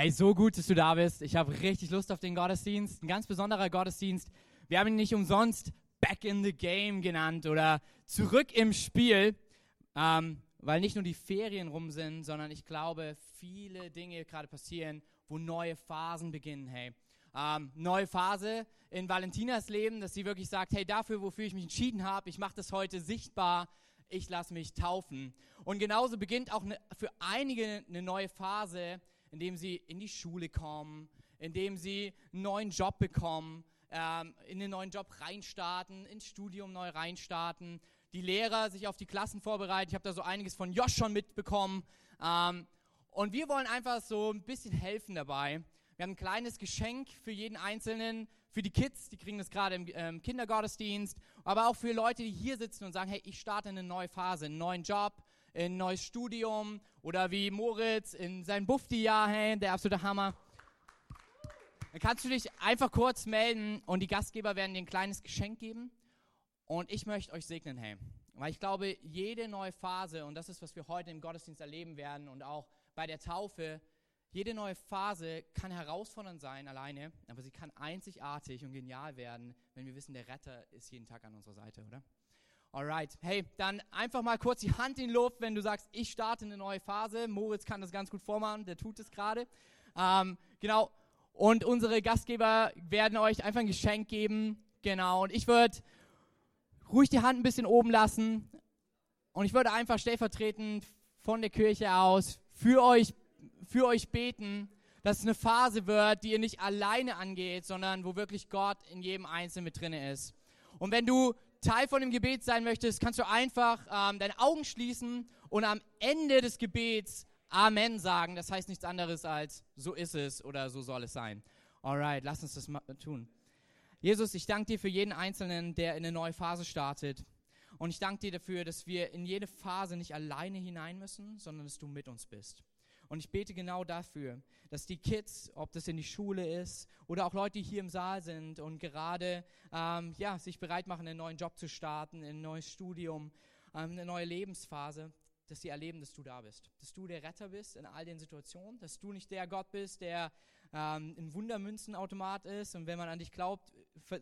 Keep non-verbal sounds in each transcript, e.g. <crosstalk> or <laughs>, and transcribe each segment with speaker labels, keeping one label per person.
Speaker 1: Hey, so gut, dass du da bist. Ich habe richtig Lust auf den Gottesdienst. Ein ganz besonderer Gottesdienst. Wir haben ihn nicht umsonst Back in the Game genannt oder zurück im Spiel, ähm, weil nicht nur die Ferien rum sind, sondern ich glaube, viele Dinge gerade passieren, wo neue Phasen beginnen. Hey, ähm, neue Phase in Valentinas Leben, dass sie wirklich sagt, hey, dafür, wofür ich mich entschieden habe, ich mache das heute sichtbar, ich lasse mich taufen. Und genauso beginnt auch ne, für einige eine neue Phase indem sie in die Schule kommen, indem sie einen neuen Job bekommen, ähm, in den neuen Job reinstarten, ins Studium neu reinstarten, die Lehrer sich auf die Klassen vorbereiten. Ich habe da so einiges von Josh schon mitbekommen. Ähm, und wir wollen einfach so ein bisschen helfen dabei. Wir haben ein kleines Geschenk für jeden Einzelnen, für die Kids, die kriegen das gerade im ähm, Kindergottesdienst, aber auch für Leute, die hier sitzen und sagen, hey, ich starte eine neue Phase, einen neuen Job, ein neues Studium oder wie Moritz in sein Bufti-Jahr, hey, der absolute Hammer. Dann kannst du dich einfach kurz melden und die Gastgeber werden dir ein kleines Geschenk geben. Und ich möchte euch segnen, hey. Weil ich glaube, jede neue Phase, und das ist, was wir heute im Gottesdienst erleben werden und auch bei der Taufe, jede neue Phase kann herausfordernd sein alleine, aber sie kann einzigartig und genial werden, wenn wir wissen, der Retter ist jeden Tag an unserer Seite, oder? Alright, hey, dann einfach mal kurz die Hand in die Luft, wenn du sagst, ich starte eine neue Phase. Moritz kann das ganz gut vormachen, der tut es gerade. Ähm, genau, und unsere Gastgeber werden euch einfach ein Geschenk geben. Genau, und ich würde ruhig die Hand ein bisschen oben lassen. Und ich würde einfach stellvertretend von der Kirche aus für euch, für euch beten, dass es eine Phase wird, die ihr nicht alleine angeht, sondern wo wirklich Gott in jedem Einzelnen mit drin ist. Und wenn du Teil von dem Gebet sein möchtest, kannst du einfach ähm, deine Augen schließen und am Ende des Gebets Amen sagen. Das heißt nichts anderes als so ist es oder so soll es sein. Alright, lass uns das tun. Jesus, ich danke dir für jeden Einzelnen, der in eine neue Phase startet. Und ich danke dir dafür, dass wir in jede Phase nicht alleine hinein müssen, sondern dass du mit uns bist. Und ich bete genau dafür, dass die Kids, ob das in die Schule ist oder auch Leute, die hier im Saal sind und gerade ähm, ja, sich bereit machen, einen neuen Job zu starten, ein neues Studium, ähm, eine neue Lebensphase, dass sie erleben, dass du da bist. Dass du der Retter bist in all den Situationen, dass du nicht der Gott bist, der ähm, ein Wundermünzenautomat ist und wenn man an dich glaubt,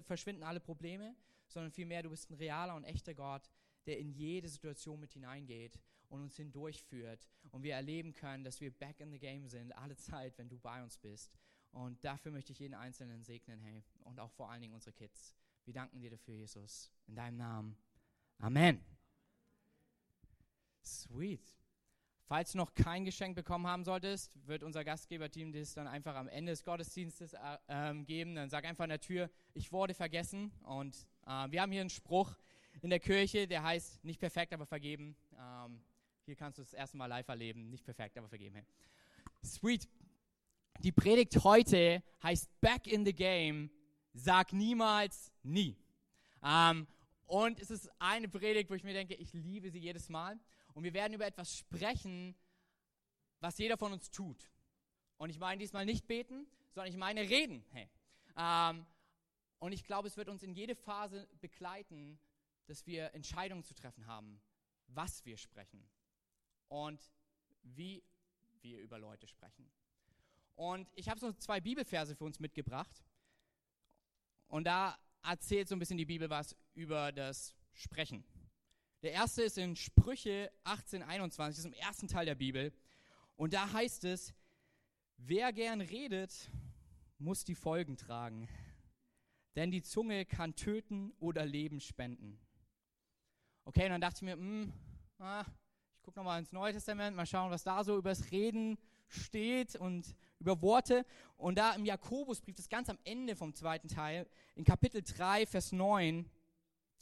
Speaker 1: verschwinden alle Probleme, sondern vielmehr du bist ein realer und echter Gott, der in jede Situation mit hineingeht und uns hindurchführt und wir erleben können, dass wir back in the game sind, alle Zeit, wenn du bei uns bist. Und dafür möchte ich jeden Einzelnen segnen, hey, und auch vor allen Dingen unsere Kids. Wir danken dir dafür, Jesus, in deinem Namen. Amen. Sweet. Falls du noch kein Geschenk bekommen haben solltest, wird unser Gastgeberteam das dann einfach am Ende des Gottesdienstes äh, ähm, geben. Dann sag einfach an der Tür, ich wurde vergessen. Und äh, wir haben hier einen Spruch in der Kirche, der heißt, nicht perfekt, aber vergeben. Ähm, hier kannst du das erste Mal live erleben. Nicht perfekt, aber vergeben. Sweet. Die Predigt heute heißt Back in the Game. Sag niemals nie. Ähm, und es ist eine Predigt, wo ich mir denke, ich liebe sie jedes Mal. Und wir werden über etwas sprechen, was jeder von uns tut. Und ich meine diesmal nicht beten, sondern ich meine reden. Hey. Ähm, und ich glaube, es wird uns in jede Phase begleiten, dass wir Entscheidungen zu treffen haben, was wir sprechen und wie wir über Leute sprechen. Und ich habe so zwei Bibelverse für uns mitgebracht. Und da erzählt so ein bisschen die Bibel was über das Sprechen. Der erste ist in Sprüche 18, 21, das ist im ersten Teil der Bibel. Und da heißt es, wer gern redet, muss die Folgen tragen. Denn die Zunge kann töten oder Leben spenden. Okay, und dann dachte ich mir, mh, hm, ah, gucke nochmal ins Neue Testament, mal schauen, was da so über das Reden steht und über Worte. Und da im Jakobusbrief, das ganz am Ende vom zweiten Teil, in Kapitel 3, Vers 9,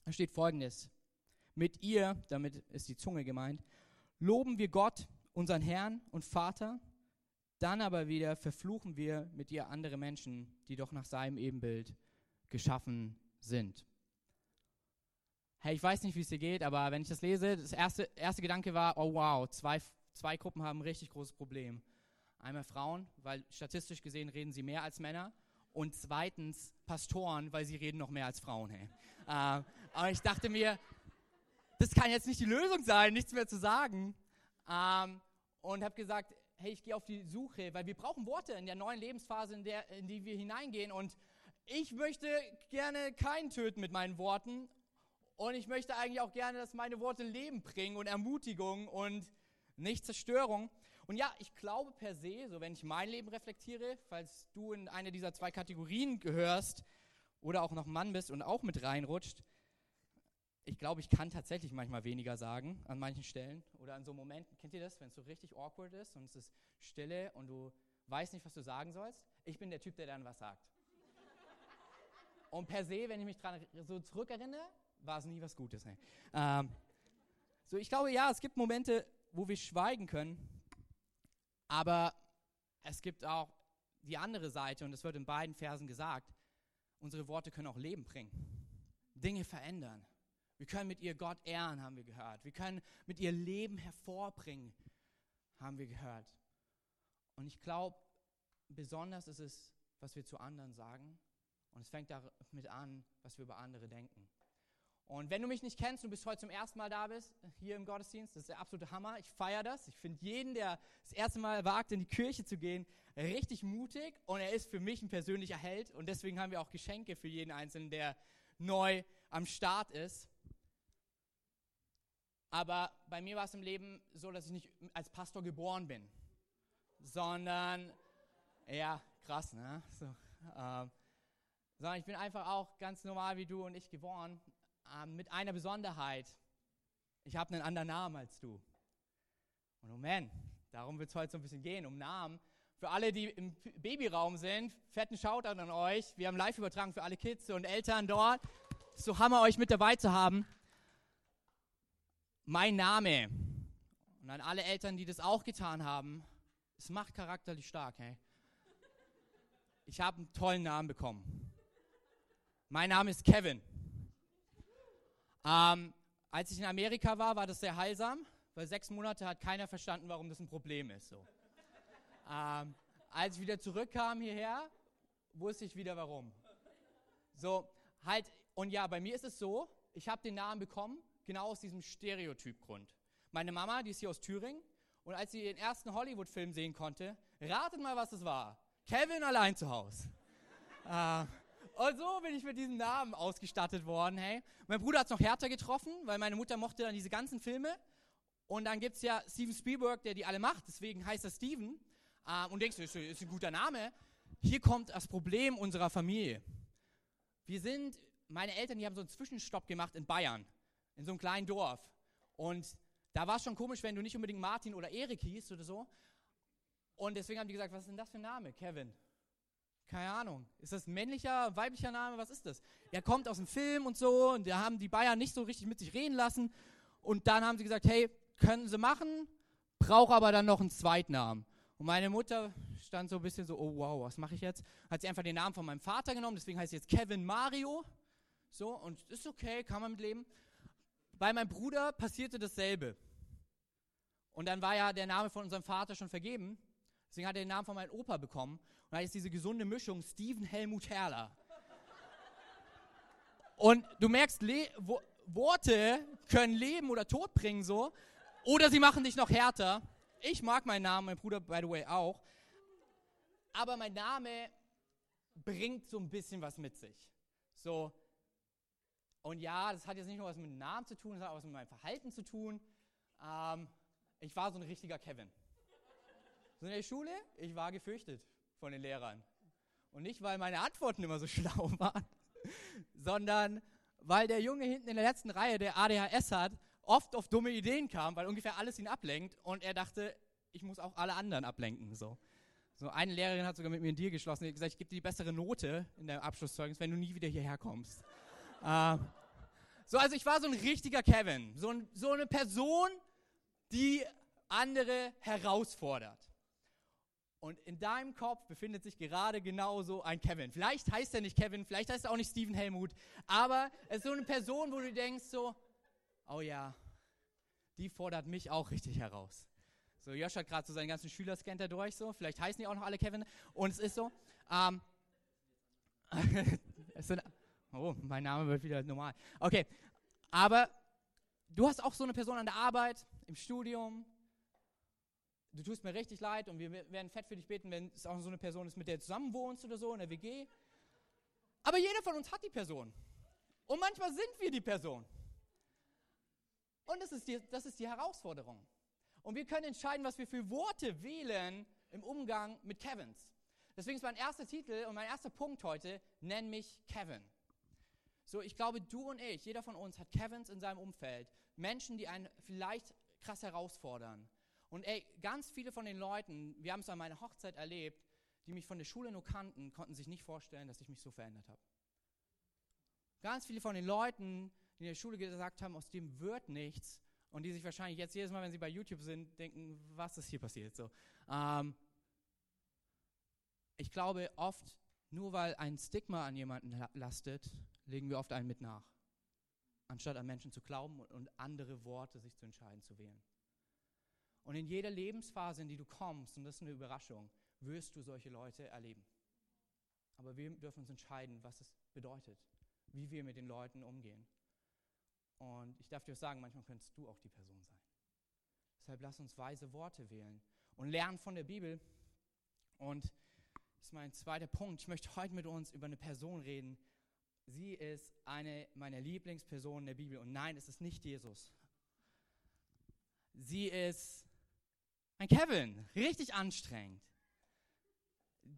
Speaker 1: da steht folgendes. Mit ihr, damit ist die Zunge gemeint, loben wir Gott, unseren Herrn und Vater, dann aber wieder verfluchen wir mit ihr andere Menschen, die doch nach seinem Ebenbild geschaffen sind hey, ich weiß nicht, wie es dir geht, aber wenn ich das lese, das erste, erste Gedanke war, oh wow, zwei, zwei Gruppen haben ein richtig großes Problem. Einmal Frauen, weil statistisch gesehen reden sie mehr als Männer. Und zweitens Pastoren, weil sie reden noch mehr als Frauen. Hey. Äh, aber ich dachte mir, das kann jetzt nicht die Lösung sein, nichts mehr zu sagen. Ähm, und habe gesagt, hey, ich gehe auf die Suche, weil wir brauchen Worte in der neuen Lebensphase, in, der, in die wir hineingehen. Und ich möchte gerne keinen töten mit meinen Worten. Und ich möchte eigentlich auch gerne, dass meine Worte Leben bringen und Ermutigung und nicht Zerstörung. Und ja, ich glaube per se, so wenn ich mein Leben reflektiere, falls du in eine dieser zwei Kategorien gehörst oder auch noch Mann bist und auch mit reinrutscht, ich glaube, ich kann tatsächlich manchmal weniger sagen an manchen Stellen oder an so Momenten. Kennt ihr das, wenn es so richtig awkward ist und es ist Stille und du weißt nicht, was du sagen sollst? Ich bin der Typ, der dann was sagt. Und per se, wenn ich mich daran so zurückerinnere, war es nie was Gutes. Nee. Ähm, so, ich glaube, ja, es gibt Momente, wo wir schweigen können, aber es gibt auch die andere Seite, und das wird in beiden Versen gesagt, unsere Worte können auch Leben bringen, Dinge verändern. Wir können mit ihr Gott ehren, haben wir gehört. Wir können mit ihr Leben hervorbringen, haben wir gehört. Und ich glaube, besonders ist es, was wir zu anderen sagen. Und es fängt damit an, was wir über andere denken. Und wenn du mich nicht kennst, du bist heute zum ersten Mal da bist, hier im Gottesdienst, das ist der absolute Hammer. Ich feiere das. Ich finde jeden, der das erste Mal wagt, in die Kirche zu gehen, richtig mutig. Und er ist für mich ein persönlicher Held. Und deswegen haben wir auch Geschenke für jeden Einzelnen, der neu am Start ist. Aber bei mir war es im Leben so, dass ich nicht als Pastor geboren bin, sondern, ja, krass, ne? So, ähm, sondern ich bin einfach auch ganz normal wie du und ich geboren, ähm, mit einer Besonderheit. Ich habe einen anderen Namen als du. Und oh man, darum wird es heute so ein bisschen gehen, um Namen. Für alle, die im Babyraum sind, fetten Shoutout an euch. Wir haben live übertragen für alle Kids und Eltern dort. So Hammer, euch mit dabei zu haben mein Name. Und an alle Eltern, die das auch getan haben, es macht charakterlich stark, hey. Ich habe einen tollen Namen bekommen. Mein Name ist Kevin. Ähm, als ich in Amerika war, war das sehr heilsam, weil sechs Monate hat keiner verstanden, warum das ein Problem ist. So. Ähm, als ich wieder zurückkam hierher, wusste ich wieder warum. So, halt, und ja, bei mir ist es so, ich habe den Namen bekommen, genau aus diesem Stereotypgrund. Meine Mama, die ist hier aus Thüringen, und als sie den ersten Hollywood-Film sehen konnte, ratet mal, was es war. Kevin allein zu Hause. äh, und so bin ich mit diesem Namen ausgestattet worden. Hey. Mein Bruder hat es noch härter getroffen, weil meine Mutter mochte dann diese ganzen Filme. Und dann gibt es ja Steven Spielberg, der die alle macht, deswegen heißt er Steven. Ähm, und denkst du, ist, ist ein guter Name. Hier kommt das Problem unserer Familie. Wir sind, meine Eltern, die haben so einen Zwischenstopp gemacht in Bayern in so einem kleinen Dorf. Und da war es schon komisch, wenn du nicht unbedingt Martin oder Erik hieß oder so. Und deswegen haben die gesagt, was ist denn das für ein Name? Kevin. Keine Ahnung. Ist das männlicher, weiblicher Name? Was ist das? Er kommt aus dem Film und so und da haben die Bayern nicht so richtig mit sich reden lassen. Und dann haben sie gesagt, hey, können sie machen, brauche aber dann noch einen Zweitnamen. Und meine Mutter stand so ein bisschen so, oh wow, was mache ich jetzt? Hat sie einfach den Namen von meinem Vater genommen, deswegen heißt sie jetzt Kevin Mario. So, und ist okay, kann man mit leben. Bei meinem Bruder passierte dasselbe. Und dann war ja der Name von unserem Vater schon vergeben. Deswegen hat er den Namen von meinem Opa bekommen. Und da ist diese gesunde Mischung Steven Helmut Herrler. Und du merkst, Le Wo Worte können Leben oder Tod bringen so. Oder sie machen dich noch härter. Ich mag meinen Namen, mein Bruder, by the way, auch. Aber mein Name bringt so ein bisschen was mit sich. So, und ja, das hat jetzt nicht nur was mit dem Namen zu tun, das hat auch was mit meinem Verhalten zu tun. Ähm, ich war so ein richtiger Kevin. So in der Schule, ich war gefürchtet von den Lehrern. Und nicht, weil meine Antworten immer so <laughs> schlau waren, sondern weil der Junge hinten in der letzten Reihe, der ADHS hat, oft auf dumme Ideen kam, weil ungefähr alles ihn ablenkt und er dachte, ich muss auch alle anderen ablenken. So. So eine Lehrerin hat sogar mit mir einen Deal geschlossen, die hat gesagt, ich gebe dir die bessere Note in deinem Abschlusszeugnis, wenn du nie wieder hierher kommst. <laughs> Äh, so, also ich war so ein richtiger Kevin. So, ein, so eine Person, die andere herausfordert. Und in deinem Kopf befindet sich gerade genauso ein Kevin. Vielleicht heißt er nicht Kevin, vielleicht heißt er auch nicht Steven Helmut, aber es ist so eine Person, wo du denkst so, oh ja, die fordert mich auch richtig heraus. So, Josh hat gerade so seinen ganzen Schüler scannt er durch, so, vielleicht heißen die auch noch alle Kevin. Und es ist so, ähm, <laughs> es sind Oh, mein Name wird wieder normal. Okay, aber du hast auch so eine Person an der Arbeit, im Studium, du tust mir richtig leid und wir werden fett für dich beten, wenn es auch so eine Person ist, mit der du zusammen wohnst oder so in der WG. Aber jeder von uns hat die Person. Und manchmal sind wir die Person. Und das ist die, das ist die Herausforderung. Und wir können entscheiden, was wir für Worte wählen im Umgang mit Kevins. Deswegen ist mein erster Titel und mein erster Punkt heute, nenn mich Kevin. So, ich glaube, du und ich, jeder von uns hat Kevins in seinem Umfeld. Menschen, die einen vielleicht krass herausfordern. Und ey, ganz viele von den Leuten, wir haben es an meiner Hochzeit erlebt, die mich von der Schule nur kannten, konnten sich nicht vorstellen, dass ich mich so verändert habe. Ganz viele von den Leuten, die in der Schule gesagt haben, aus dem wird nichts, und die sich wahrscheinlich jetzt jedes Mal, wenn sie bei YouTube sind, denken, was ist hier passiert? So, ähm, ich glaube, oft, nur weil ein Stigma an jemanden lastet, legen wir oft einen mit nach, anstatt an Menschen zu glauben und andere Worte sich zu entscheiden zu wählen. Und in jeder Lebensphase, in die du kommst, und das ist eine Überraschung, wirst du solche Leute erleben. Aber wir dürfen uns entscheiden, was es bedeutet, wie wir mit den Leuten umgehen. Und ich darf dir sagen, manchmal könntest du auch die Person sein. Deshalb lass uns weise Worte wählen und lernen von der Bibel. Und das ist mein zweiter Punkt. Ich möchte heute mit uns über eine Person reden. Sie ist eine meiner Lieblingspersonen in der Bibel. Und nein, es ist nicht Jesus. Sie ist ein Kevin. Richtig anstrengend.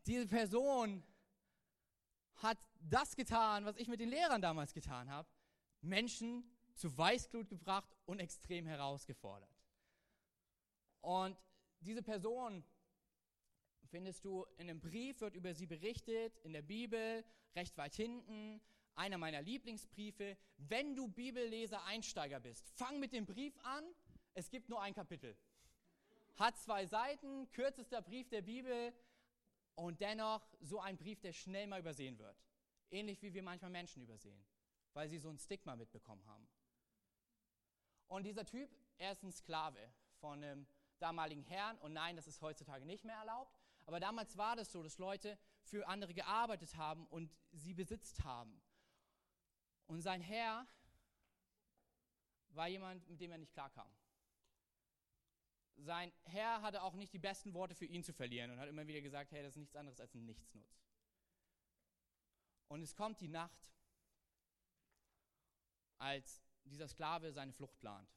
Speaker 1: Diese Person hat das getan, was ich mit den Lehrern damals getan habe. Menschen zu Weißglut gebracht und extrem herausgefordert. Und diese Person findest du in einem Brief, wird über sie berichtet, in der Bibel, recht weit hinten, einer meiner Lieblingsbriefe. Wenn du Bibelleser Einsteiger bist, fang mit dem Brief an, es gibt nur ein Kapitel. Hat zwei Seiten, kürzester Brief der Bibel und dennoch so ein Brief, der schnell mal übersehen wird. Ähnlich wie wir manchmal Menschen übersehen, weil sie so ein Stigma mitbekommen haben. Und dieser Typ, er ist ein Sklave von einem damaligen Herrn. Und nein, das ist heutzutage nicht mehr erlaubt. Aber damals war das so, dass Leute für andere gearbeitet haben und sie besitzt haben. Und sein Herr war jemand, mit dem er nicht klarkam. Sein Herr hatte auch nicht die besten Worte für ihn zu verlieren und hat immer wieder gesagt, hey, das ist nichts anderes als ein Nichtsnutz. Und es kommt die Nacht, als dieser Sklave seine Flucht plant.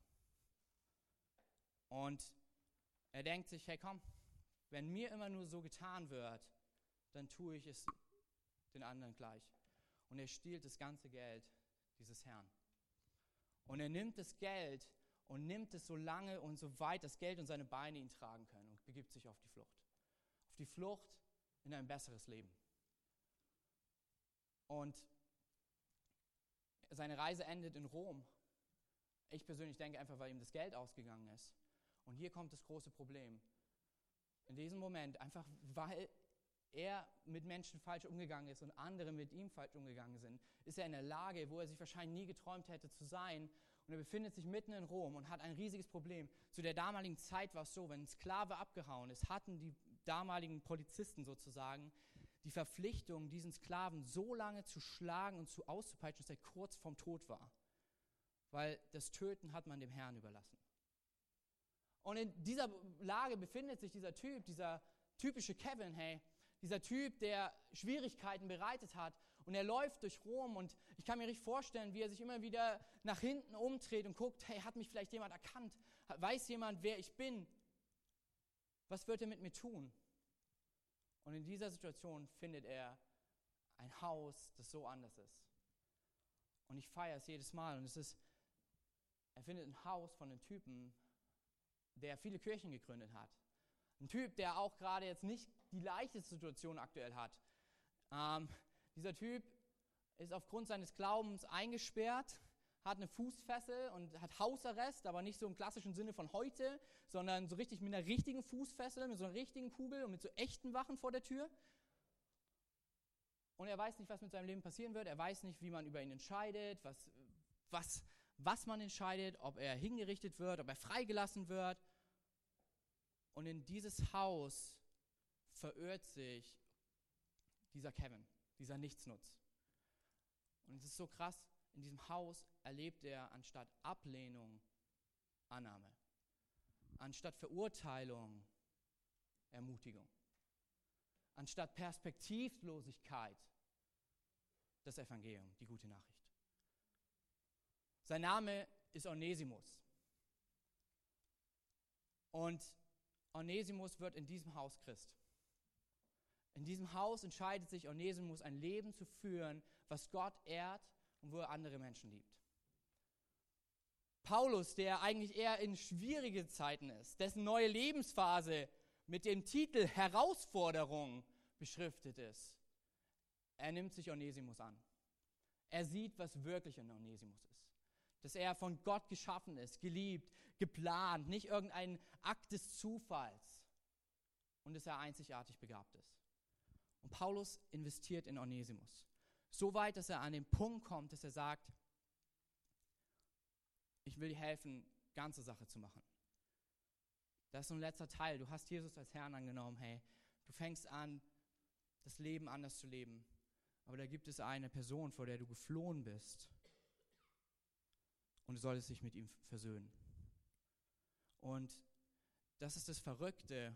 Speaker 1: Und er denkt sich, hey komm, wenn mir immer nur so getan wird, dann tue ich es den anderen gleich. Und er stiehlt das ganze Geld dieses Herrn. Und er nimmt das Geld und nimmt es so lange und so weit das Geld und seine Beine ihn tragen können und begibt sich auf die Flucht. Auf die Flucht in ein besseres Leben. Und seine Reise endet in Rom ich persönlich denke einfach, weil ihm das Geld ausgegangen ist. Und hier kommt das große Problem. In diesem Moment, einfach weil er mit Menschen falsch umgegangen ist und andere mit ihm falsch umgegangen sind, ist er in der Lage, wo er sich wahrscheinlich nie geträumt hätte zu sein. Und er befindet sich mitten in Rom und hat ein riesiges Problem. Zu der damaligen Zeit war es so, wenn ein Sklave abgehauen ist, hatten die damaligen Polizisten sozusagen die Verpflichtung, diesen Sklaven so lange zu schlagen und zu auszupeitschen, dass er kurz vorm Tod war weil das Töten hat man dem Herrn überlassen. Und in dieser Lage befindet sich dieser Typ, dieser typische Kevin, hey, dieser Typ, der Schwierigkeiten bereitet hat und er läuft durch Rom und ich kann mir richtig vorstellen, wie er sich immer wieder nach hinten umdreht und guckt, hey, hat mich vielleicht jemand erkannt? Weiß jemand, wer ich bin? Was wird er mit mir tun? Und in dieser Situation findet er ein Haus, das so anders ist. Und ich feiere es jedes Mal und es ist er findet ein Haus von einem Typen, der viele Kirchen gegründet hat. Ein Typ, der auch gerade jetzt nicht die leichteste Situation aktuell hat. Ähm, dieser Typ ist aufgrund seines Glaubens eingesperrt, hat eine Fußfessel und hat Hausarrest, aber nicht so im klassischen Sinne von heute, sondern so richtig mit einer richtigen Fußfessel, mit so einer richtigen Kugel und mit so echten Wachen vor der Tür. Und er weiß nicht, was mit seinem Leben passieren wird. Er weiß nicht, wie man über ihn entscheidet, was, was was man entscheidet, ob er hingerichtet wird, ob er freigelassen wird. Und in dieses Haus verirrt sich dieser Kevin, dieser Nichtsnutz. Und es ist so krass, in diesem Haus erlebt er anstatt Ablehnung Annahme. Anstatt Verurteilung Ermutigung. Anstatt Perspektivlosigkeit das Evangelium, die gute Nachricht. Sein Name ist Onesimus. Und Onesimus wird in diesem Haus Christ. In diesem Haus entscheidet sich Onesimus, ein Leben zu führen, was Gott ehrt und wo er andere Menschen liebt. Paulus, der eigentlich eher in schwierige Zeiten ist, dessen neue Lebensphase mit dem Titel Herausforderung beschriftet ist, er nimmt sich Onesimus an. Er sieht, was wirklich in Onesimus ist. Dass er von Gott geschaffen ist, geliebt, geplant, nicht irgendein Akt des Zufalls. Und dass er einzigartig begabt ist. Und Paulus investiert in Onesimus. So weit, dass er an den Punkt kommt, dass er sagt, ich will dir helfen, ganze Sache zu machen. Das ist ein letzter Teil. Du hast Jesus als Herrn angenommen. Hey, du fängst an, das Leben anders zu leben. Aber da gibt es eine Person, vor der du geflohen bist. Und du solltest dich mit ihm versöhnen. Und das ist das Verrückte.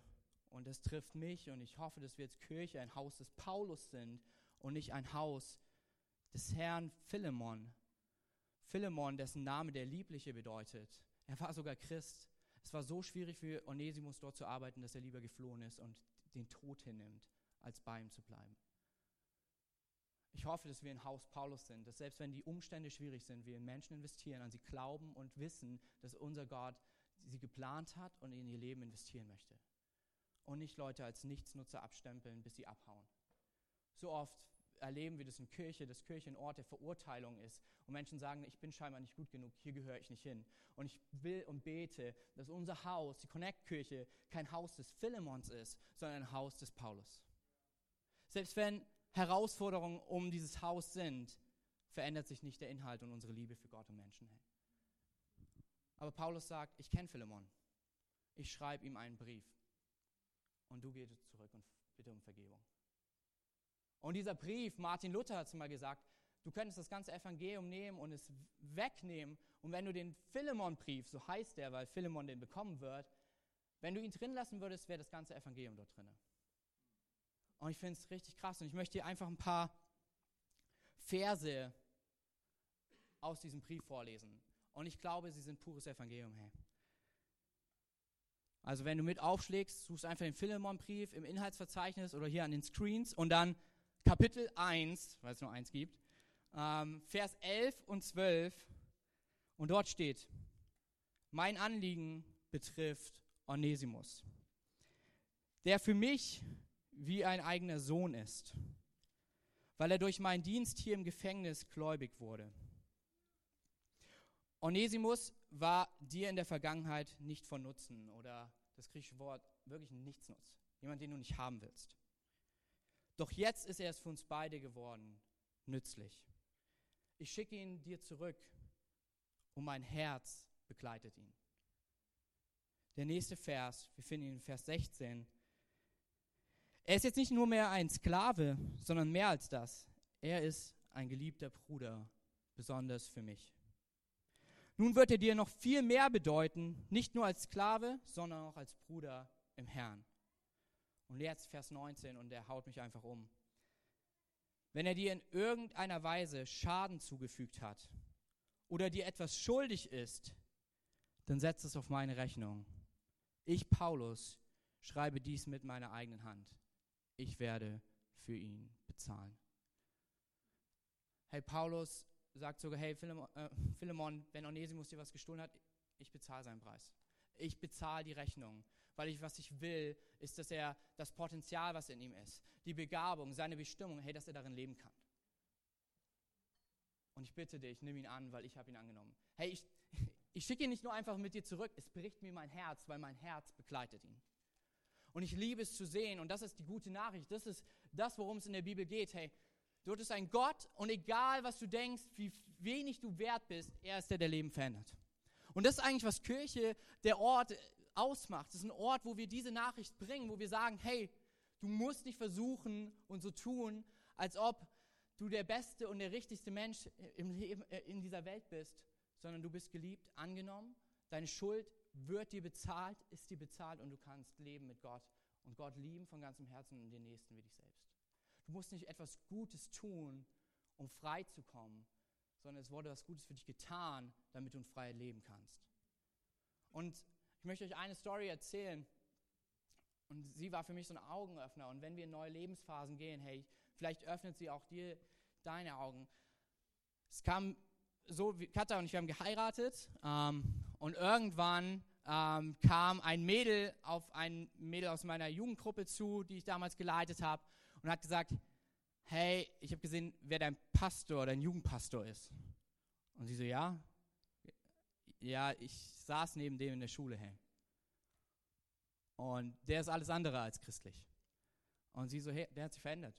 Speaker 1: Und das trifft mich. Und ich hoffe, dass wir als Kirche ein Haus des Paulus sind und nicht ein Haus des Herrn Philemon. Philemon, dessen Name der Liebliche bedeutet. Er war sogar Christ. Es war so schwierig für Onesimus dort zu arbeiten, dass er lieber geflohen ist und den Tod hinnimmt, als bei ihm zu bleiben. Ich hoffe, dass wir ein Haus Paulus sind, dass selbst wenn die Umstände schwierig sind, wir in Menschen investieren, an sie glauben und wissen, dass unser Gott sie geplant hat und in ihr Leben investieren möchte. Und nicht Leute als Nichtsnutzer abstempeln, bis sie abhauen. So oft erleben wir das in Kirche, dass Kirche ein Ort der Verurteilung ist. Und Menschen sagen, ich bin scheinbar nicht gut genug, hier gehöre ich nicht hin. Und ich will und bete, dass unser Haus, die Connect-Kirche, kein Haus des Philemons ist, sondern ein Haus des Paulus. Selbst wenn Herausforderungen um dieses Haus sind, verändert sich nicht der Inhalt und unsere Liebe für Gott und Menschen. Aber Paulus sagt, ich kenne Philemon. Ich schreibe ihm einen Brief. Und du gehst zurück und bitte um Vergebung. Und dieser Brief, Martin Luther hat es mal gesagt, du könntest das ganze Evangelium nehmen und es wegnehmen. Und wenn du den Philemon-Brief, so heißt der, weil Philemon den bekommen wird, wenn du ihn drin lassen würdest, wäre das ganze Evangelium dort drin. Und ich finde es richtig krass. Und ich möchte dir einfach ein paar Verse aus diesem Brief vorlesen. Und ich glaube, sie sind pures Evangelium. Hey. Also wenn du mit aufschlägst, suchst einfach den Philemon-Brief im Inhaltsverzeichnis oder hier an den Screens und dann Kapitel 1, weil es nur eins gibt, ähm, Vers 11 und 12. Und dort steht, mein Anliegen betrifft Onesimus, der für mich wie ein eigener Sohn ist, weil er durch meinen Dienst hier im Gefängnis gläubig wurde. Onesimus war dir in der Vergangenheit nicht von Nutzen oder das griechische Wort wirklich nichts nutzt. Jemand, den du nicht haben willst. Doch jetzt ist er es für uns beide geworden, nützlich. Ich schicke ihn dir zurück und mein Herz begleitet ihn. Der nächste Vers, wir finden ihn in Vers 16. Er ist jetzt nicht nur mehr ein Sklave, sondern mehr als das. Er ist ein geliebter Bruder, besonders für mich. Nun wird er dir noch viel mehr bedeuten, nicht nur als Sklave, sondern auch als Bruder im Herrn. Und jetzt Vers 19 und er haut mich einfach um. Wenn er dir in irgendeiner Weise Schaden zugefügt hat oder dir etwas schuldig ist, dann setz es auf meine Rechnung. Ich, Paulus, schreibe dies mit meiner eigenen Hand. Ich werde für ihn bezahlen. Hey, Paulus sagt sogar, hey, Philemon, äh, Philemon wenn Onesimus dir was gestohlen hat, ich bezahle seinen Preis. Ich bezahle die Rechnung weil ich, was ich will, ist, dass er das Potenzial, was in ihm ist, die Begabung, seine Bestimmung, hey, dass er darin leben kann. Und ich bitte dich, nimm ihn an, weil ich habe ihn angenommen. Hey, ich, <laughs> ich schicke ihn nicht nur einfach mit dir zurück, es bricht mir mein Herz, weil mein Herz begleitet ihn. Und ich liebe es zu sehen, und das ist die gute Nachricht, das ist das, worum es in der Bibel geht. Hey, dort ist ein Gott, und egal was du denkst, wie wenig du wert bist, er ist der, der Leben verändert. Und das ist eigentlich, was Kirche, der Ort ausmacht. Es ist ein Ort, wo wir diese Nachricht bringen, wo wir sagen, hey, du musst nicht versuchen und so tun, als ob du der beste und der richtigste Mensch im Leben, äh, in dieser Welt bist, sondern du bist geliebt, angenommen, deine Schuld wird dir bezahlt, ist dir bezahlt und du kannst leben mit Gott und Gott lieben von ganzem Herzen und den Nächsten wie dich selbst. Du musst nicht etwas Gutes tun, um frei zu kommen, sondern es wurde was Gutes für dich getan, damit du ein freies leben kannst. Und ich möchte euch eine Story erzählen. Und sie war für mich so ein Augenöffner. Und wenn wir in neue Lebensphasen gehen, hey, vielleicht öffnet sie auch dir deine Augen. Es kam so, Katha und ich, haben geheiratet. Ähm, und irgendwann ähm, kam ein Mädel auf ein Mädel aus meiner Jugendgruppe zu, die ich damals geleitet habe, und hat gesagt, hey, ich habe gesehen, wer dein Pastor, dein Jugendpastor ist. Und sie so, ja, ja, ich saß neben dem in der Schule, hey. Und der ist alles andere als christlich. Und sie so, hey, der hat sich verändert.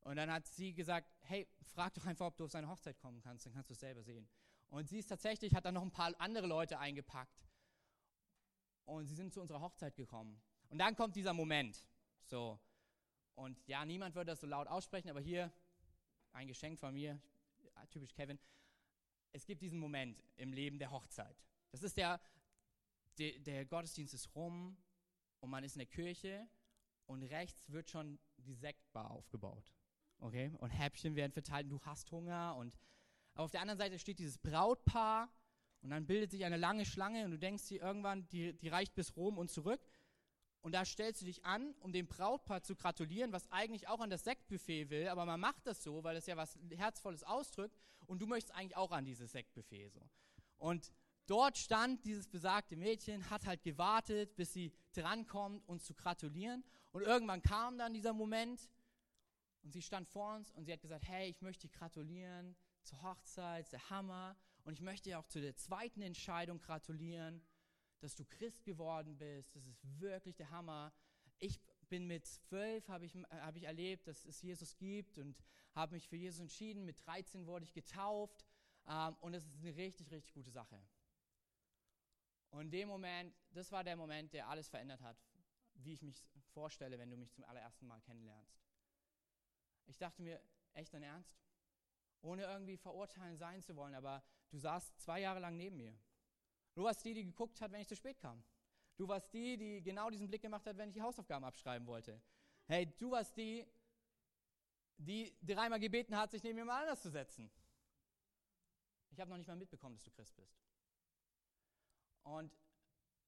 Speaker 1: Und dann hat sie gesagt, hey, frag doch einfach, ob du auf seine Hochzeit kommen kannst, dann kannst du es selber sehen. Und sie ist tatsächlich, hat dann noch ein paar andere Leute eingepackt. Und sie sind zu unserer Hochzeit gekommen. Und dann kommt dieser Moment. So. Und ja, niemand würde das so laut aussprechen, aber hier ein Geschenk von mir, typisch Kevin. Es gibt diesen Moment im Leben der Hochzeit. Das ist der, der, der Gottesdienst ist rum und man ist in der Kirche und rechts wird schon die Sektbar aufgebaut. Okay? Und Häppchen werden verteilt und du hast Hunger und aber auf der anderen Seite steht dieses Brautpaar und dann bildet sich eine lange Schlange und du denkst dir irgendwann, die, die reicht bis Rom und zurück. Und da stellst du dich an, um dem Brautpaar zu gratulieren, was eigentlich auch an das Sektbuffet will, aber man macht das so, weil das ja was Herzvolles ausdrückt und du möchtest eigentlich auch an dieses Sektbuffet so. Und dort stand dieses besagte Mädchen, hat halt gewartet, bis sie drankommt, uns zu gratulieren. Und irgendwann kam dann dieser Moment und sie stand vor uns und sie hat gesagt, hey, ich möchte dich gratulieren zur Hochzeit, der Hammer. Und ich möchte auch zu der zweiten Entscheidung gratulieren dass du Christ geworden bist. Das ist wirklich der Hammer. Ich bin mit zwölf, habe ich, hab ich erlebt, dass es Jesus gibt und habe mich für Jesus entschieden. Mit 13 wurde ich getauft ähm, und es ist eine richtig, richtig gute Sache. Und in dem Moment, das war der Moment, der alles verändert hat, wie ich mich vorstelle, wenn du mich zum allerersten Mal kennenlernst. Ich dachte mir, echt dein Ernst? Ohne irgendwie verurteilen sein zu wollen, aber du saßt zwei Jahre lang neben mir. Du warst die, die geguckt hat, wenn ich zu spät kam. Du warst die, die genau diesen Blick gemacht hat, wenn ich die Hausaufgaben abschreiben wollte. Hey, du warst die, die dreimal gebeten hat, sich neben mal anders zu setzen. Ich habe noch nicht mal mitbekommen, dass du Christ bist. Und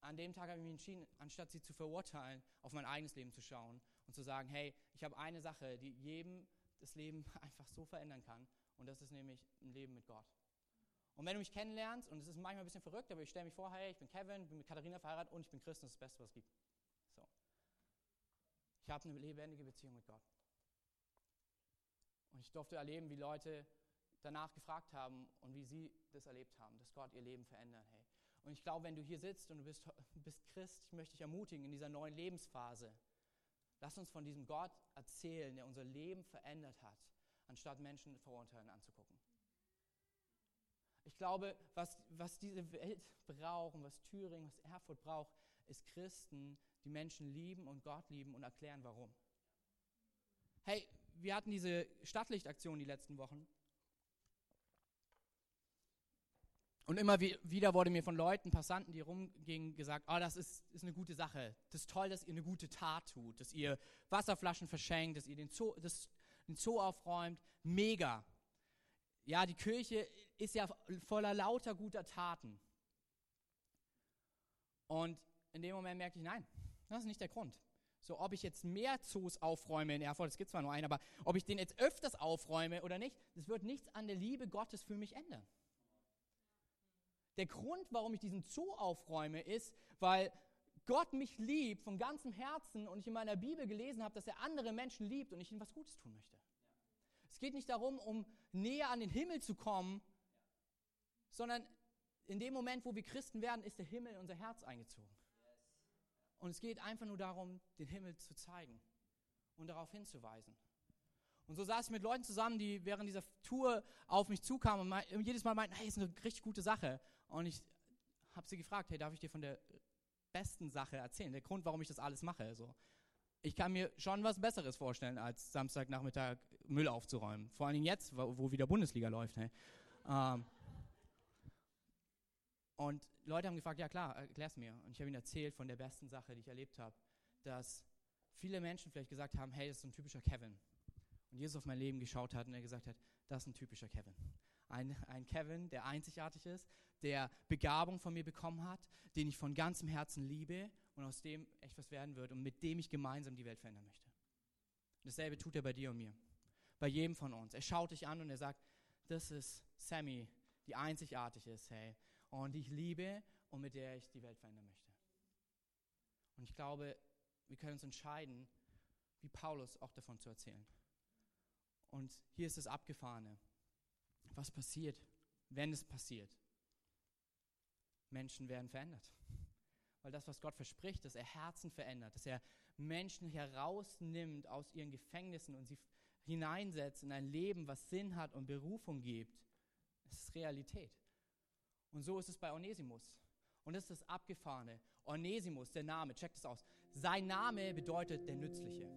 Speaker 1: an dem Tag habe ich mich entschieden, anstatt sie zu verurteilen, auf mein eigenes Leben zu schauen und zu sagen, hey, ich habe eine Sache, die jedem das Leben <laughs> einfach so verändern kann. Und das ist nämlich ein Leben mit Gott. Und wenn du mich kennenlernst, und es ist manchmal ein bisschen verrückt, aber ich stelle mich vor, hey, ich bin Kevin, bin mit Katharina verheiratet und ich bin Christ, das ist das Beste, was es gibt. So. Ich habe eine lebendige Beziehung mit Gott. Und ich durfte erleben, wie Leute danach gefragt haben und wie sie das erlebt haben, dass Gott ihr Leben verändert. Hey. Und ich glaube, wenn du hier sitzt und du bist, <laughs> bist Christ, ich möchte dich ermutigen in dieser neuen Lebensphase. Lass uns von diesem Gott erzählen, der unser Leben verändert hat, anstatt Menschen verurteilen anzugucken. Ich glaube, was, was diese Welt <laughs> braucht und was Thüringen, was Erfurt braucht, ist Christen, die Menschen lieben und Gott lieben und erklären, warum. Hey, wir hatten diese Stadtlichtaktion die letzten Wochen. Und immer wieder wurde mir von Leuten, Passanten, die rumgingen, gesagt, oh, das ist, ist eine gute Sache. Das ist toll, dass ihr eine gute Tat tut, dass ihr Wasserflaschen verschenkt, dass ihr den Zoo, das, den Zoo aufräumt. Mega. Ja, die Kirche ist ja voller lauter guter Taten. Und in dem Moment merkte ich, nein, das ist nicht der Grund. So, ob ich jetzt mehr Zoos aufräume in Erfurt, es gibt zwar nur einen, aber ob ich den jetzt öfters aufräume oder nicht, das wird nichts an der Liebe Gottes für mich ändern. Der Grund, warum ich diesen Zoo aufräume, ist, weil Gott mich liebt von ganzem Herzen und ich in meiner Bibel gelesen habe, dass er andere Menschen liebt und ich ihnen was Gutes tun möchte. Es geht nicht darum, um näher an den Himmel zu kommen, sondern in dem Moment, wo wir Christen werden, ist der Himmel in unser Herz eingezogen. Und es geht einfach nur darum, den Himmel zu zeigen und darauf hinzuweisen. Und so saß ich mit Leuten zusammen, die während dieser Tour auf mich zukamen und jedes Mal meinten, hey, ist eine richtig gute Sache. Und ich habe sie gefragt, hey, darf ich dir von der besten Sache erzählen? Der Grund, warum ich das alles mache. So ich kann mir schon was Besseres vorstellen, als Samstagnachmittag Müll aufzuräumen. Vor allen Dingen jetzt, wo, wieder Bundesliga läuft. Hey. Ähm, und Leute haben gefragt, ja klar, erklär's mir. Und ich habe ihnen erzählt von der besten Sache, die ich erlebt habe, dass viele Menschen vielleicht gesagt haben, hey, das ist ein typischer Kevin. Und Jesus auf mein Leben geschaut hat und er gesagt hat, das ist ein typischer Kevin. Ein, ein Kevin, der einzigartig ist, der Begabung von mir bekommen hat, den ich von ganzem Herzen liebe und aus dem echt was werden wird und mit dem ich gemeinsam die Welt verändern möchte. Und dasselbe tut er bei dir und mir, bei jedem von uns. Er schaut dich an und er sagt, das ist Sammy, die einzigartig ist, hey, und ich liebe und mit der ich die Welt verändern möchte. Und ich glaube, wir können uns entscheiden, wie Paulus auch davon zu erzählen. Und hier ist das Abgefahrene. Was passiert, wenn es passiert? Menschen werden verändert. Weil das, was Gott verspricht, dass er Herzen verändert, dass er Menschen herausnimmt aus ihren Gefängnissen und sie hineinsetzt in ein Leben, was Sinn hat und Berufung gibt, ist Realität. Und so ist es bei Onesimus. Und das ist das Abgefahrene. Onesimus, der Name, checkt es aus. Sein Name bedeutet der Nützliche.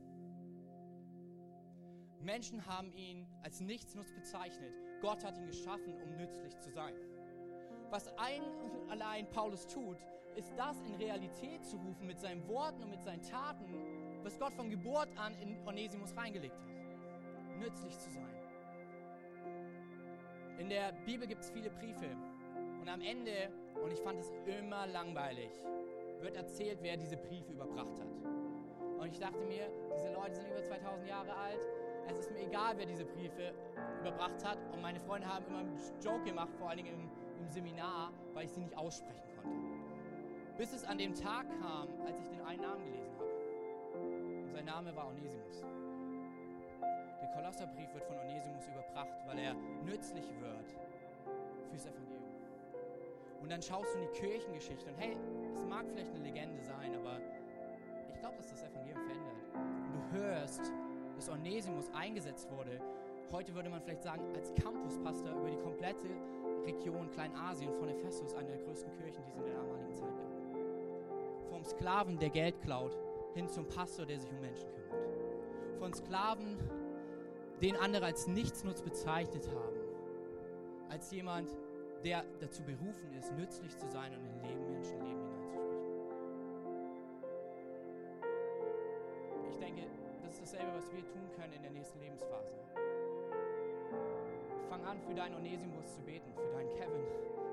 Speaker 1: Menschen haben ihn als Nichtsnutz bezeichnet. Gott hat ihn geschaffen, um nützlich zu sein. Was ein und allein Paulus tut, ist das in Realität zu rufen mit seinen Worten und mit seinen Taten, was Gott von Geburt an in Onesimus reingelegt hat. Nützlich zu sein. In der Bibel gibt es viele Briefe und am Ende, und ich fand es immer langweilig, wird erzählt, wer diese Briefe überbracht hat. Und ich dachte mir, diese Leute sind über 2000 Jahre alt, es ist mir egal, wer diese Briefe überbracht hat. Und meine Freunde haben immer einen Joke gemacht, vor allen Dingen im, im Seminar, weil ich sie nicht aussprechen konnte. Bis es an dem Tag kam, als ich den einen Namen gelesen habe. Und sein Name war Onesimus. Der Kolosserbrief wird von Onesimus überbracht, weil er nützlich wird fürs Evangelium. Und dann schaust du in die Kirchengeschichte und hey, es mag vielleicht eine Legende sein, aber ich glaube, dass das Evangelium verändert. Und du hörst, dass Onesimus eingesetzt wurde, heute würde man vielleicht sagen, als Campuspastor über die komplette Region Kleinasien von Ephesus, einer der größten Kirchen, die es in der damaligen Zeit gab. Vom Sklaven, der Geld klaut, hin zum Pastor, der sich um Menschen kümmert. Von Sklaven, den andere als Nichtsnutz bezeichnet haben, als jemand, der dazu berufen ist, nützlich zu sein und in Leben, Menschenleben hineinzusprechen. Ich denke, das ist dasselbe, was wir tun können in der nächsten Lebensphase. Fang an, für deinen Onesimus zu beten, für deinen Kevin,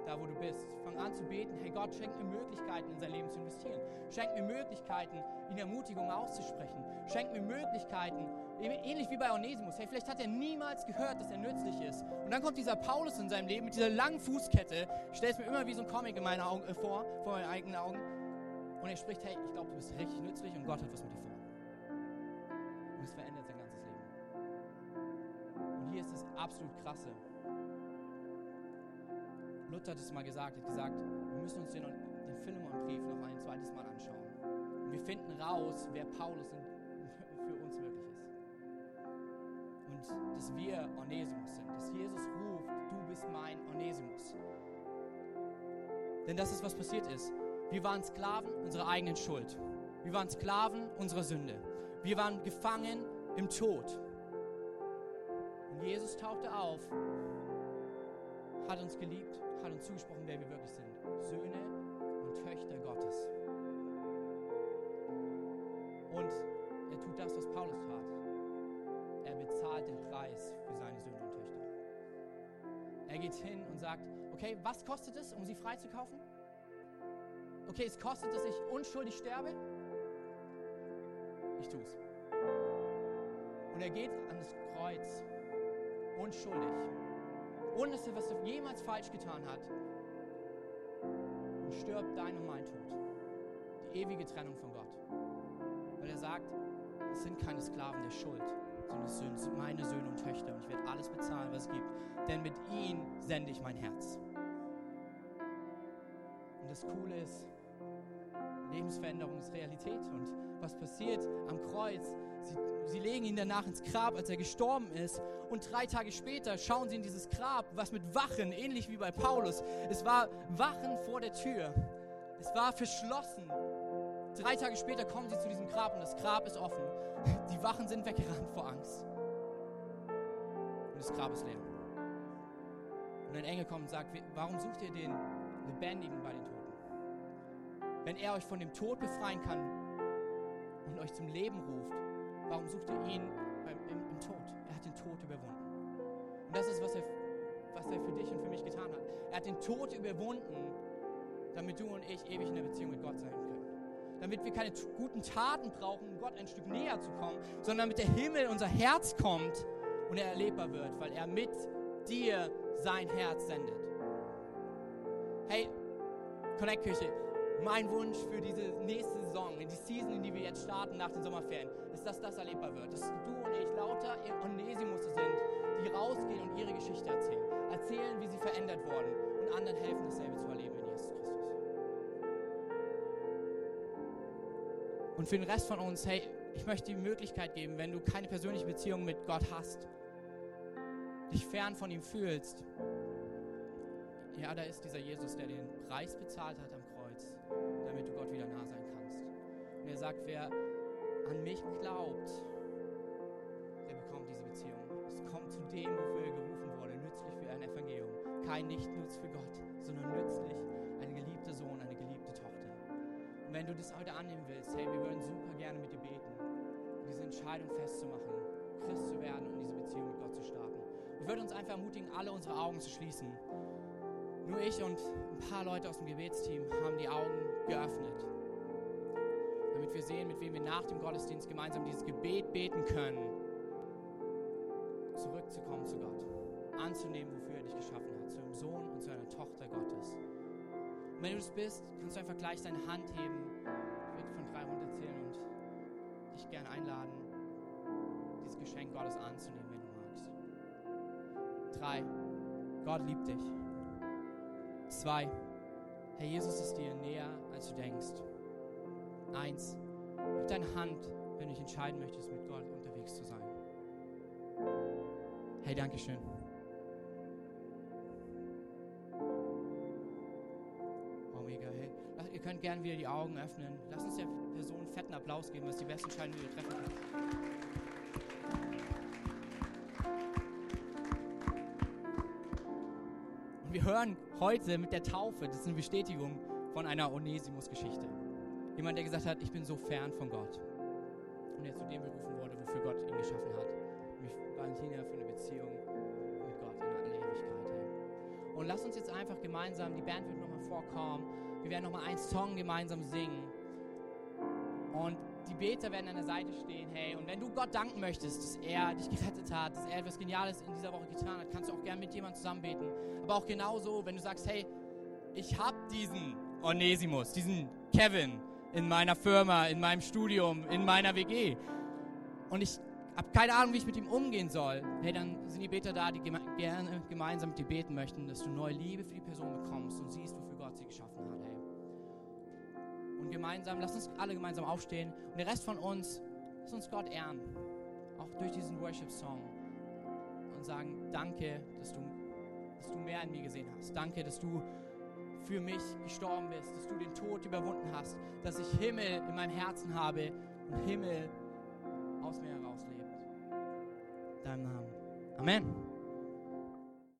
Speaker 1: da wo du bist. Fang an zu beten, hey Gott, schenk mir Möglichkeiten, in sein Leben zu investieren. Schenk mir Möglichkeiten, ihn Ermutigung auszusprechen. Schenk mir Möglichkeiten, ähnlich wie bei Onesimus. Hey, vielleicht hat er niemals gehört, dass er nützlich ist. Und dann kommt dieser Paulus in seinem Leben mit dieser langen Fußkette. Ich stelle es mir immer wie so ein Comic in meinen Augen, äh, vor, vor meinen eigenen Augen. Und er spricht, hey, ich glaube, du bist richtig nützlich und Gott hat was mit dir vor. Und es verändert sein ganzes Leben. Und hier ist das absolut krasse. Luther hat es mal gesagt, hat gesagt, wir müssen uns den, den Philemon-Brief noch ein zweites Mal anschauen. Und wir finden raus, wer Paulus für Und dass wir Onesimus sind, dass Jesus ruft, du bist mein Onesimus. Denn das ist, was passiert ist. Wir waren Sklaven unserer eigenen Schuld. Wir waren Sklaven unserer Sünde. Wir waren gefangen im Tod. Und Jesus tauchte auf, hat uns geliebt, hat uns zugesprochen, wer wir wirklich sind. Söhne und Töchter Gottes. Und er tut das, was Paulus Preis für seine Söhne und Töchter. Er geht hin und sagt, okay, was kostet es, um sie freizukaufen? Okay, es kostet, dass ich unschuldig sterbe? Ich tue es. Und er geht an das Kreuz, unschuldig, ohne dass er was jemals falsch getan hat, und stirbt dein und mein Tod. Die ewige Trennung von Gott. Weil er sagt, es sind keine Sklaven der Schuld, sondern es sind meine Söhne und Töchter und ich werde alles bezahlen, was es gibt. Denn mit ihnen sende ich mein Herz. Und das Coole ist, Lebensveränderung ist Realität. Und was passiert am Kreuz? Sie, sie, legen ihn danach ins Grab, als er gestorben ist. Und drei Tage später schauen sie in dieses Grab, was mit Wachen, ähnlich wie bei Paulus. Es war Wachen vor der Tür. Es war verschlossen. Drei Tage später kommen sie zu diesem Grab und das Grab ist offen. Die Wachen sind weggerannt vor Angst. Und das Grab ist leer. Und ein Engel kommt und sagt, warum sucht ihr den Lebendigen bei den Toten? wenn er euch von dem Tod befreien kann und euch zum Leben ruft, warum sucht ihr ihn beim, im, im Tod? Er hat den Tod überwunden. Und das ist, was er, was er für dich und für mich getan hat. Er hat den Tod überwunden, damit du und ich ewig in der Beziehung mit Gott sein können. Damit wir keine guten Taten brauchen, um Gott ein Stück näher zu kommen, sondern damit der Himmel in unser Herz kommt und er erlebbar wird, weil er mit dir sein Herz sendet. Hey, Connect Kirche, mein Wunsch für diese nächste Saison, in die Season, in die wir jetzt starten nach den Sommerferien, ist, dass das erlebbar wird. Dass du und ich lauter Onesimusse sind, die rausgehen und ihre Geschichte erzählen. Erzählen, wie sie verändert wurden und anderen helfen, dasselbe zu erleben Und für den Rest von uns, hey, ich möchte die Möglichkeit geben, wenn du keine persönliche Beziehung mit Gott hast, dich fern von ihm fühlst, ja, da ist dieser Jesus, der den Preis bezahlt hat am Kreuz, damit du Gott wieder nah sein kannst. Und er sagt, wer an mich glaubt, der bekommt diese Beziehung. Es kommt zu dem, wofür er gerufen wurde, nützlich für ein Evangelium. Kein Nichtnutz für Gott, sondern nützlich Wenn du das heute annehmen willst, hey, wir würden super gerne mit dir beten, diese Entscheidung festzumachen, Christ zu werden und diese Beziehung mit Gott zu starten. Ich würde uns einfach ermutigen, alle unsere Augen zu schließen. Nur ich und ein paar Leute aus dem Gebetsteam haben die Augen geöffnet, damit wir sehen, mit wem wir nach dem Gottesdienst gemeinsam dieses Gebet beten können, zurückzukommen zu Gott, anzunehmen, wofür er dich geschaffen hat, zu einem Sohn und zu einer Tochter Gottes. Und wenn du das bist, kannst du einfach gleich deine Hand heben. Ich werde von drei runterzählen und dich gerne einladen, dieses Geschenk Gottes anzunehmen, wenn du magst. Drei. Gott liebt dich. Zwei, Herr Jesus ist dir näher, als du denkst. Eins, gib deine Hand, wenn du dich entscheiden möchtest, mit Gott unterwegs zu sein. Hey, danke könnt gerne wieder die Augen öffnen. Lass uns der Person einen fetten Applaus geben, was die besten Entscheidungen, die wir treffen können. wir hören heute mit der Taufe, das ist eine Bestätigung von einer Onesimus-Geschichte. Jemand, der gesagt hat, ich bin so fern von Gott. Und der zu dem berufen wurde, wofür Gott ihn geschaffen hat. Nämlich Valentina für eine Beziehung mit Gott in aller Ewigkeit. Und lass uns jetzt einfach gemeinsam, die Band wird nochmal vorkommen, wir werden nochmal einen Song gemeinsam singen. Und die Beter werden an der Seite stehen, hey. Und wenn du Gott danken möchtest, dass er dich gerettet hat, dass er etwas Geniales in dieser Woche getan hat, kannst du auch gerne mit jemandem zusammen beten. Aber auch genauso, wenn du sagst, hey, ich habe diesen Onesimus, diesen Kevin in meiner Firma, in meinem Studium, in meiner WG. Und ich habe keine Ahnung, wie ich mit ihm umgehen soll. Hey, dann sind die Beter da, die geme gerne gemeinsam mit dir beten möchten, dass du neue Liebe für die Person bekommst und siehst, wofür Gott sie geschaffen hat. Und gemeinsam, lass uns alle gemeinsam aufstehen und der Rest von uns, lass uns Gott ehren, auch durch diesen Worship-Song und sagen, danke, dass du, dass du mehr in mir gesehen hast. Danke, dass du für mich gestorben bist, dass du den Tod überwunden hast, dass ich Himmel in meinem Herzen habe und Himmel aus mir heraus lebt. Deinem Namen. Amen.